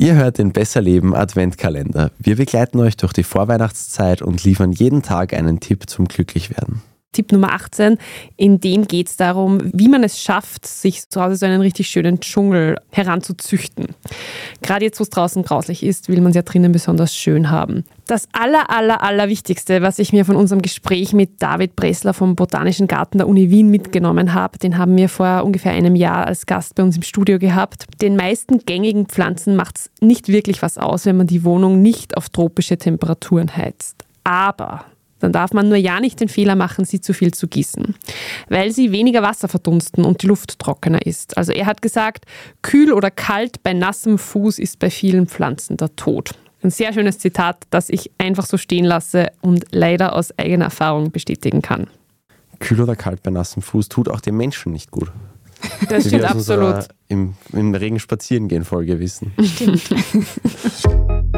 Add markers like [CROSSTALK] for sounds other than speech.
Ihr hört den Besser Leben Adventkalender. Wir begleiten euch durch die Vorweihnachtszeit und liefern jeden Tag einen Tipp zum Glücklichwerden. Tipp Nummer 18, in dem geht es darum, wie man es schafft, sich zu Hause so einen richtig schönen Dschungel heranzuzüchten. Gerade jetzt, wo es draußen grauslich ist, will man es ja drinnen besonders schön haben. Das aller, aller, aller Wichtigste, was ich mir von unserem Gespräch mit David Bressler vom Botanischen Garten der Uni Wien mitgenommen habe, den haben wir vor ungefähr einem Jahr als Gast bei uns im Studio gehabt. Den meisten gängigen Pflanzen macht es nicht wirklich was aus, wenn man die Wohnung nicht auf tropische Temperaturen heizt. Aber dann darf man nur ja nicht den Fehler machen, sie zu viel zu gießen, weil sie weniger Wasser verdunsten und die Luft trockener ist. Also er hat gesagt, kühl oder kalt bei nassem Fuß ist bei vielen Pflanzen der Tod. Ein sehr schönes Zitat, das ich einfach so stehen lasse und leider aus eigener Erfahrung bestätigen kann. Kühl oder kalt bei nassem Fuß tut auch dem Menschen nicht gut. Das stimmt absolut. Im, Im Regen spazieren gehen Folge wissen. Stimmt. [LAUGHS]